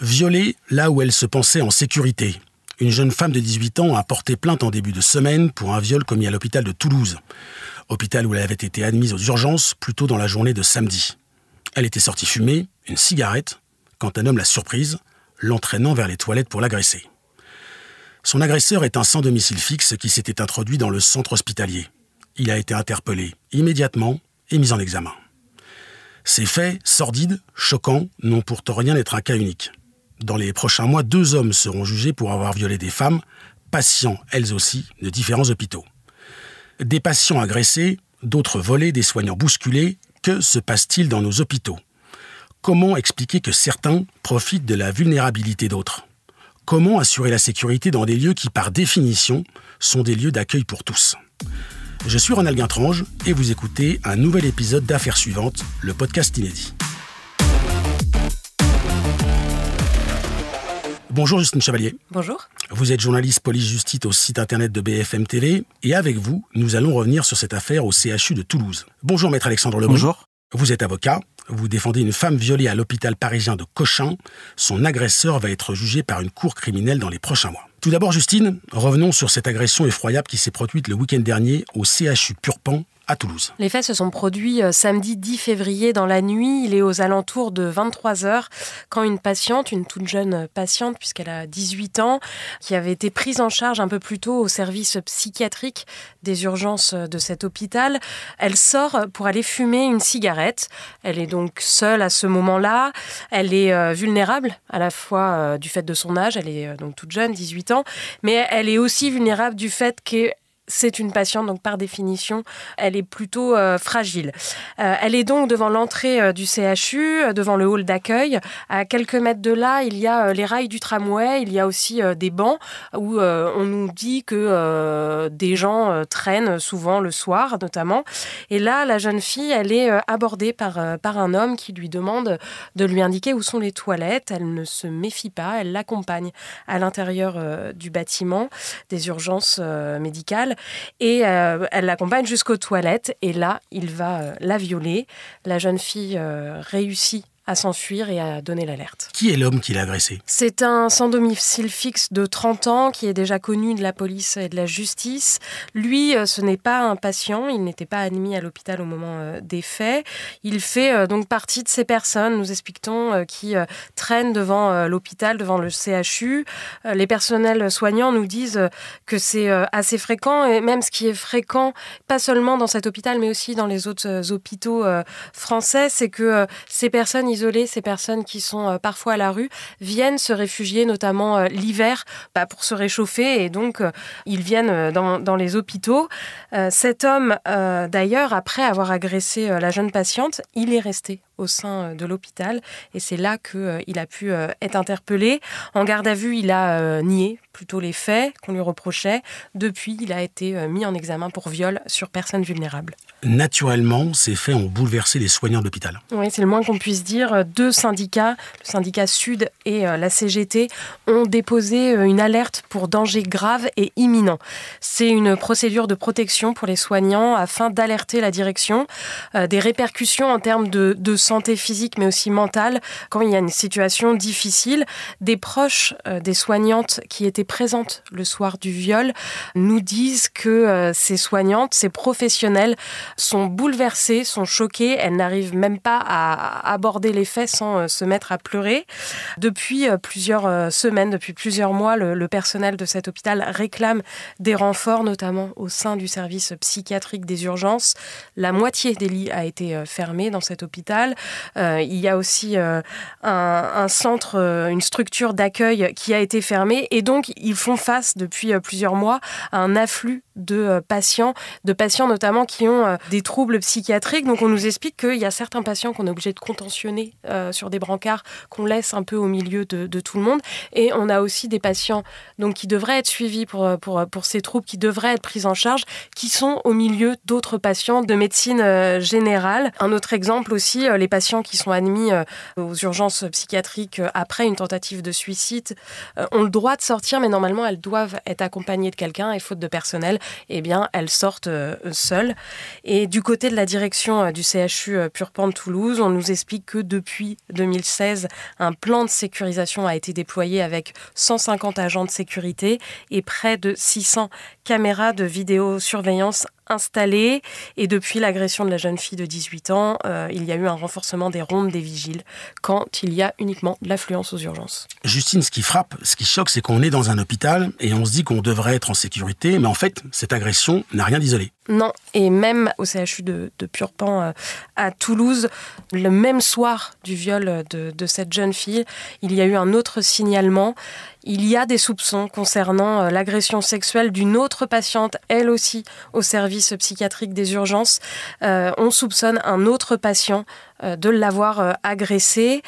Violée là où elle se pensait en sécurité. Une jeune femme de 18 ans a porté plainte en début de semaine pour un viol commis à l'hôpital de Toulouse. Hôpital où elle avait été admise aux urgences plus tôt dans la journée de samedi. Elle était sortie fumer, une cigarette, quand un homme l'a surprise, l'entraînant vers les toilettes pour l'agresser. Son agresseur est un sans domicile fixe qui s'était introduit dans le centre hospitalier. Il a été interpellé immédiatement et mis en examen. Ces faits, sordides, choquants, n'ont pourtant rien d'être un cas unique. Dans les prochains mois, deux hommes seront jugés pour avoir violé des femmes, patients elles aussi, de différents hôpitaux. Des patients agressés, d'autres volés, des soignants bousculés, que se passe-t-il dans nos hôpitaux? Comment expliquer que certains profitent de la vulnérabilité d'autres? Comment assurer la sécurité dans des lieux qui, par définition, sont des lieux d'accueil pour tous? Je suis Ronald Guintrange et vous écoutez un nouvel épisode d'Affaires suivantes, le podcast inédit. Bonjour Justine Chevalier. Bonjour. Vous êtes journaliste police-justice au site internet de BFM TV et avec vous, nous allons revenir sur cette affaire au CHU de Toulouse. Bonjour maître Alexandre Lebon. Bonjour. Vous êtes avocat, vous défendez une femme violée à l'hôpital parisien de Cochin. Son agresseur va être jugé par une cour criminelle dans les prochains mois. Tout d'abord, Justine, revenons sur cette agression effroyable qui s'est produite le week-end dernier au CHU Purpan à Toulouse. Les faits se sont produits euh, samedi 10 février dans la nuit. Il est aux alentours de 23 heures quand une patiente, une toute jeune patiente, puisqu'elle a 18 ans, qui avait été prise en charge un peu plus tôt au service psychiatrique des urgences de cet hôpital, elle sort pour aller fumer une cigarette. Elle est donc seule à ce moment-là. Elle est euh, vulnérable à la fois euh, du fait de son âge, elle est donc toute jeune, 18 ans, mais elle est aussi vulnérable du fait qu'elle c'est une patiente, donc par définition, elle est plutôt euh, fragile. Euh, elle est donc devant l'entrée euh, du CHU, devant le hall d'accueil. À quelques mètres de là, il y a les rails du tramway, il y a aussi des bancs où on nous dit que des gens traînent souvent le soir, notamment. Et là, la jeune fille, elle est abordée par, par un homme qui lui demande de lui indiquer où sont les toilettes. Elle ne se méfie pas, elle l'accompagne à l'intérieur du bâtiment des urgences médicales et euh, elle l'accompagne jusqu'aux toilettes et là, il va euh, la violer. La jeune fille euh, réussit à s'enfuir et à donner l'alerte. Qui est l'homme qui l'a agressé? C'est un sans domicile fixe de 30 ans qui est déjà connu de la police et de la justice. Lui, euh, ce n'est pas un patient, il n'était pas admis à l'hôpital au moment euh, des faits. Il fait euh, donc partie de ces personnes, nous expliquons, qui traînent devant l'hôpital, devant le CHU. Les personnels soignants nous disent que c'est assez fréquent et même ce qui est fréquent, pas seulement dans cet hôpital, mais aussi dans les autres hôpitaux français, c'est que ces personnes, ces personnes qui sont euh, parfois à la rue, viennent se réfugier, notamment euh, l'hiver, bah, pour se réchauffer. Et donc, euh, ils viennent dans, dans les hôpitaux. cet homme, d'ailleurs, après avoir agressé la jeune patiente, il est resté au sein de l'hôpital. Et c'est là qu'il a pu être interpellé. En garde à vue, il a nié plutôt les faits qu'on lui reprochait. Depuis, il a été mis en examen pour viol sur personne vulnérable. Naturellement, ces faits ont bouleversé les soignants de l'hôpital. Oui, c'est le moins qu'on puisse dire. Deux syndicats, le syndicat Sud et euh, la CGT, ont déposé euh, une alerte pour danger grave et imminent. C'est une procédure de protection pour les soignants afin d'alerter la direction euh, des répercussions en termes de, de, santé physique mais aussi mentale quand il y a une situation difficile. Des proches des soignantes qui étaient présentes le soir du viol nous disent que ces soignantes, ces professionnels, sont bouleversées, sont choquées. Elles n'arrivent même pas à aborder les faits sans euh, se mettre à pleurer. Depuis euh, plusieurs euh, semaines, depuis plusieurs mois, le, personnel de cet hôpital réclame des renforts, notamment au sein du service psychiatrique des urgences. La moitié des lits a été fermée dans cet hôpital. Il y a aussi un, centre, une structure d'accueil qui a été fermée. Et donc, ils font face depuis plusieurs mois à un afflux de patients, de patients notamment qui ont des troubles psychiatriques. Donc on nous explique qu'il y a certains patients qu'on est obligé de contentionner euh, sur des brancards qu'on laisse un peu au milieu de, tout le monde. Et on a aussi des patients donc, qui devraient être suivis pour, pour, pour ces troubles, qui devraient être pris en charge, qui sont au milieu d'autres patients de médecine euh, générale. Un autre exemple aussi, euh, les patients qui sont admis aux urgences psychiatriques après une tentative de suicide ont le droit de sortir, mais normalement elles doivent être accompagnées de quelqu'un et faute de personnel, eh bien, elles sortent seules. Et du côté de la direction du CHU Purpan de Toulouse, on nous explique que depuis 2016, un plan de sécurisation a été déployé avec 150 agents de sécurité et près de 600 caméras de vidéosurveillance installées. Et depuis l'agression de la jeune fille de 18 ans, euh, il y a eu un renforcement des rondes des vigiles quand il y a uniquement de l'affluence aux urgences. Justine, ce qui frappe, ce qui choque, c'est qu'on est dans un hôpital et on se dit qu'on devrait être en sécurité, mais en fait, cette agression n'a rien d'isolé. Non, et même au CHU de, Purpan euh, à Toulouse, le même soir du viol de, cette jeune fille, il y a eu un autre signalement. Il y a des soupçons concernant euh, l'agression sexuelle d'une autre patiente, elle aussi au service psychiatrique des urgences. Euh, on soupçonne un autre patient de l'avoir agressé.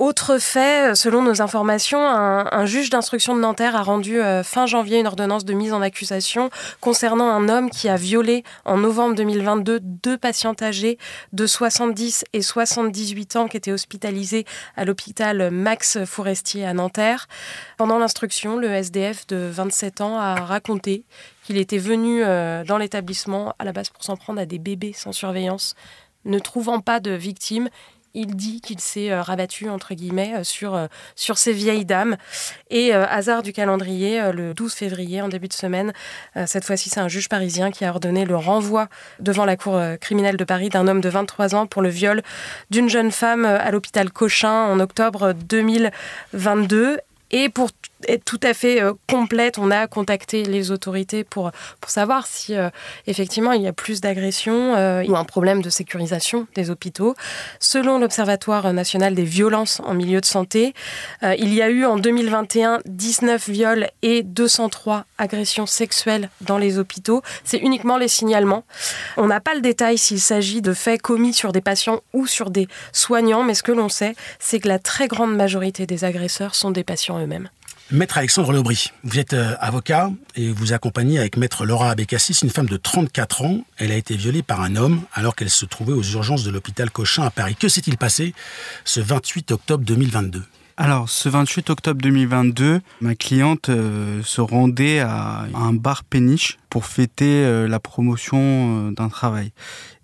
Autre fait, selon nos informations, un, juge d'instruction de Nanterre a rendu euh, fin janvier une ordonnance de mise en accusation concernant un homme qui a violé en novembre 2022 deux patientes âgées de 70 et 78 ans qui étaient hospitalisées à l'hôpital Max Forestier à Nanterre. Pendant l'instruction, le SDF de 27 ans a raconté qu'il était venu euh, dans l'établissement à la base pour s'en prendre à des bébés sans surveillance. Ne trouvant pas de victimes, il dit qu'il s'est euh, rabattu entre guillemets euh, sur, euh, sur ces vieilles dames. Et hasard du calendrier, le 12 février, en début de semaine, cette fois-ci c'est un juge parisien qui a ordonné le renvoi devant la cour criminelle de Paris d'un homme de 23 ans pour le viol d'une jeune femme à l'hôpital Cochin en octobre 2022. Et pour être tout à fait euh, complète, on a contacté les autorités pour, pour savoir si euh, effectivement il y a plus d'agressions euh, ou un problème de sécurisation des hôpitaux. Selon l'Observatoire national des violences en milieu de santé, il y a eu en 2021 19 viols et 203 agressions sexuelles dans les hôpitaux. C'est uniquement les signalements. On n'a pas le détail s'il s'agit de faits commis sur des patients ou sur des soignants, mais ce que l'on sait, c'est que la très grande majorité des agresseurs sont des patients Maître Alexandre Lobry, vous êtes euh, avocat et vous accompagnez avec Maître Laura Abécassis une femme de 34 ans. Elle a été violée par un homme alors qu'elle se trouvait aux urgences de l'hôpital Cochin à Paris. Que s'est-il passé ce 28 octobre 2022 alors, ce 28 octobre 2022, ma cliente euh, se rendait à un bar péniche pour fêter euh, la promotion d'un travail.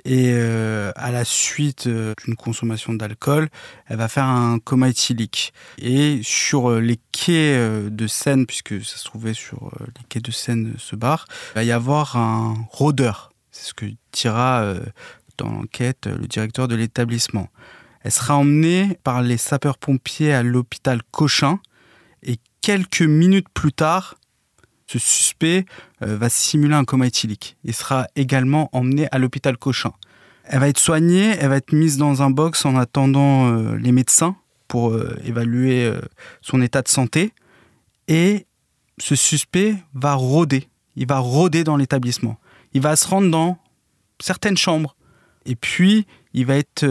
Et euh, à la suite euh, d'une consommation d'alcool, elle va faire un coma éthylique. Et sur euh, les quais de Seine, puisque ça se trouvait sur les quais de Seine, ce bar, il va y avoir un rôdeur. C'est ce que dira dans l'enquête le directeur de l'établissement. Elle sera emmenée par les sapeurs-pompiers à l'hôpital Cochin et quelques minutes plus tard, ce suspect euh, va simuler un coma éthylique et sera également emmené à l'hôpital Cochin. Elle va être soignée, elle va être mise dans un box en attendant euh, les médecins pour euh, évaluer son état de santé. Et ce suspect va rôder. Il va rôder dans l'établissement. Il va se rendre dans certaines chambres. Et puis, il va être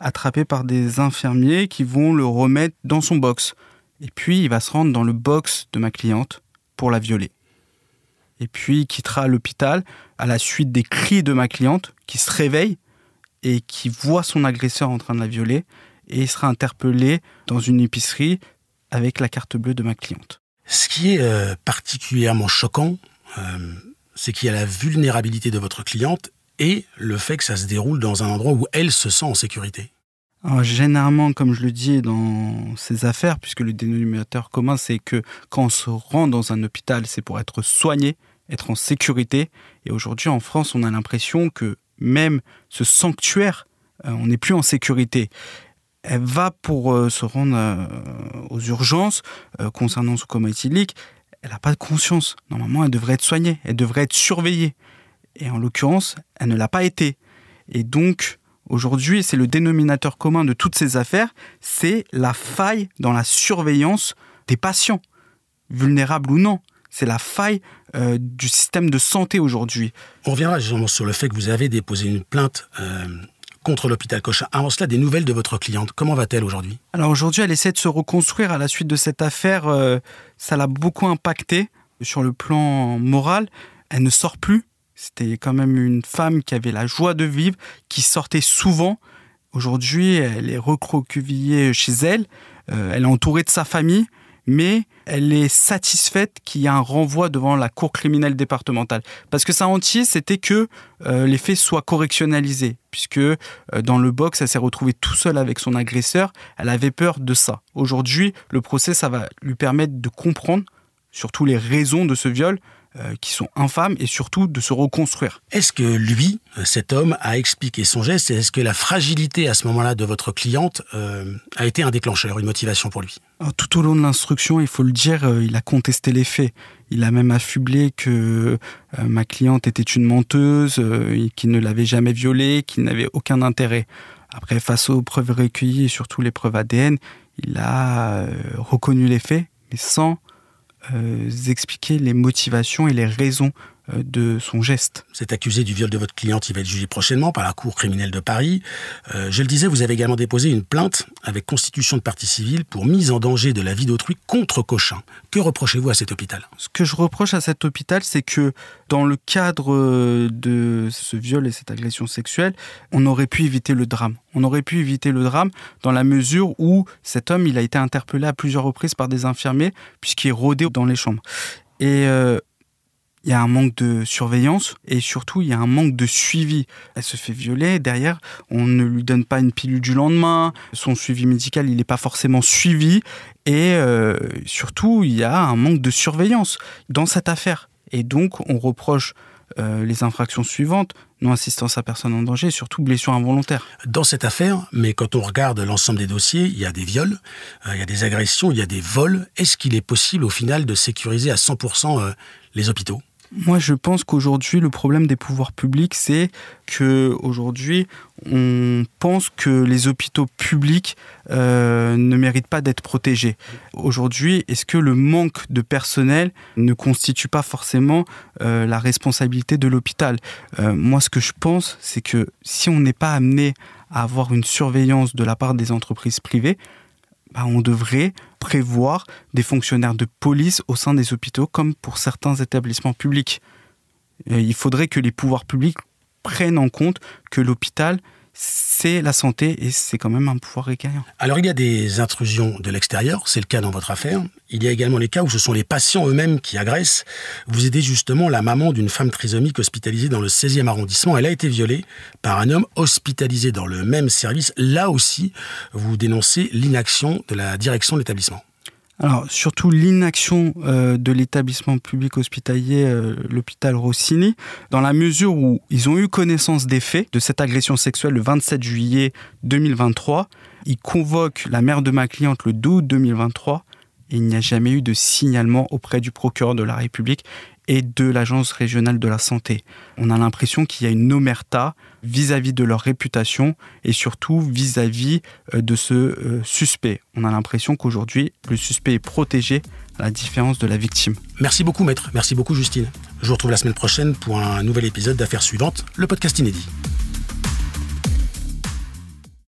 attrapé par des infirmiers qui vont le remettre dans son box. Et puis, il va se rendre dans le box de ma cliente pour la violer. Et puis il quittera l'hôpital à la suite des cris de ma cliente qui se réveille et qui voit son agresseur en train de la violer et il sera interpellé dans une épicerie avec la carte bleue de ma cliente. Ce qui est euh, particulièrement choquant, euh, c'est qu'il y a la vulnérabilité de votre cliente et le fait que ça se déroule dans un endroit où elle se sent en sécurité généralement, comme je le dis dans ces affaires, puisque le dénominateur commun, c'est que quand on se rend dans un hôpital, c'est pour être soigné, être en sécurité. Et aujourd'hui, en France, on a l'impression que même ce sanctuaire, euh, on n'est plus en sécurité. Elle va pour euh, se rendre euh, aux urgences concernant ce coma éthylique. Elle n'a pas de conscience. Normalement, elle devrait être soignée, elle devrait être surveillée. Et en l'occurrence, elle ne l'a pas été. Et donc, Aujourd'hui, c'est le dénominateur commun de toutes ces affaires, c'est la faille dans la surveillance des patients, vulnérables ou non. C'est la faille euh, du système de santé aujourd'hui. On reviendra justement sur le fait que vous avez déposé une plainte euh, contre l'hôpital Cochin. Avant cela, des nouvelles de votre cliente. Comment va-t-elle aujourd'hui? Alors aujourd'hui, elle essaie de se reconstruire à la suite de cette affaire. Euh, ça l'a beaucoup impacté sur le plan moral. Elle ne sort plus. C'était quand même une femme qui avait la joie de vivre, qui sortait souvent. Aujourd'hui, elle est recroquevillée chez elle. Euh, elle est entourée de sa famille, mais elle est satisfaite qu'il y ait un renvoi devant la cour criminelle départementale. Parce que sa entier, c'était que euh, les faits soient correctionnalisés, puisque euh, dans le box, elle s'est retrouvée tout seule avec son agresseur, elle avait peur de ça. Aujourd'hui, le procès, ça va lui permettre de comprendre surtout les raisons de ce viol, euh, qui sont infâmes et surtout de se reconstruire. Est-ce que lui, euh, cet homme, a expliqué son geste est-ce que la fragilité à ce moment-là de votre cliente euh, a été un déclencheur, une motivation pour lui? Tout au long de l'instruction, il faut le dire, il a contesté les faits. Il a même affublé que ma cliente était une menteuse, qu'il ne l'avait jamais violée, qu'il n'avait aucun intérêt. Après, face aux preuves recueillies et surtout les preuves ADN, il a reconnu les faits, mais sans expliquer les motivations et les raisons euh, de son geste. Cet accusé du viol de votre cliente, il va être jugé prochainement par la Cour criminelle de Paris. Euh, je le disais, vous avez également déposé une plainte avec constitution de partie civile pour mise en danger de la vie d'autrui contre Cochin. Que reprochez-vous à cet hôpital? Ce que je reproche à cet hôpital, c'est que dans le cadre euh, de ce viol et cette agression sexuelle, on aurait pu éviter le drame. On aurait pu éviter le drame dans la mesure où cet homme, il a été interpellé à plusieurs reprises par des infirmiers puisqu'il rôdait dans les chambres. Et il y a un manque de surveillance et surtout il y a un manque de suivi. Elle se fait violer, derrière on ne lui donne pas une pilule du lendemain, son suivi médical il n'est pas forcément suivi et euh, surtout il y a un manque de surveillance dans cette affaire. Et donc on reproche euh, les infractions suivantes, non-assistance à personne en danger, surtout blessure involontaire. Dans cette affaire, mais quand on regarde l'ensemble des dossiers, il y a des viols, euh, il y a des agressions, il y a des vols. Est-ce qu'il est possible au final de sécuriser à 100% les hôpitaux? Moi, je pense qu'aujourd'hui, le problème des pouvoirs publics, c'est que aujourd'hui, on pense que les hôpitaux publics euh, ne méritent pas d'être protégés. Aujourd'hui, est-ce que le manque de personnel ne constitue pas forcément euh, la responsabilité de l'hôpital? Euh, Moi, ce que je pense, c'est que si on n'est pas amené à avoir une surveillance de la part des entreprises privées, bah, on devrait prévoir des fonctionnaires de police au sein des hôpitaux comme pour certains établissements publics. il faudrait que les pouvoirs publics prennent en compte que l'hôpital c'est la santé et c'est quand même un pouvoir régalien. Alors il y a des intrusions de l'extérieur, c'est le cas dans votre affaire. Il y a également les cas où ce sont les patients eux-mêmes qui agressent. Vous aidez justement la maman d'une femme trisomique hospitalisée dans le 16e arrondissement. Elle a été violée par un homme hospitalisé dans le même service. Là aussi, vous dénoncez l'inaction de la direction de l'établissement. Alors surtout l'inaction euh, de l'établissement public hospitalier, euh, l'hôpital Rossini, dans la mesure où ils ont eu connaissance des faits de cette agression sexuelle le 27 juillet 2023. Ils convoquent la mère de ma cliente le 12 août 2023 et il n'y a jamais eu de signalement auprès du procureur de la République et de l'Agence régionale de la santé. On a l'impression qu'il y a une omerta vis-à-vis de leur réputation et surtout vis-à-vis euh, de ce euh, suspect. On a l'impression qu'aujourd'hui, le suspect est protégé à la différence de la victime. Merci beaucoup maître, merci beaucoup Justine. Je vous retrouve la semaine prochaine pour un nouvel épisode d'Affaires suivantes, le podcast inédit.